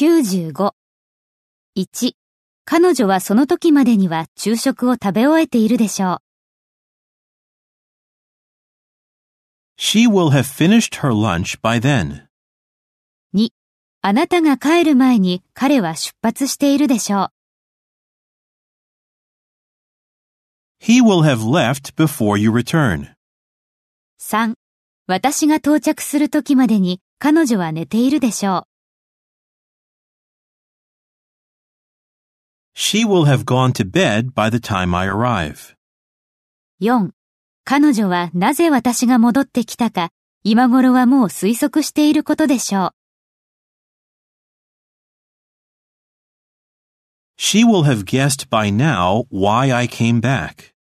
95。1. 彼女はその時までには昼食を食べ終えているでしょう。She will have finished her lunch by then. 2. あなたが帰る前に彼は出発しているでしょう。He will have left before you return. 3. 私が到着する時までに彼女は寝ているでしょう。She will have gone to bed by the time I arrive. 4. 彼女はなぜ私が戻ってきたか、今頃はもう推測していることでしょう。She will have guessed by now why I came back.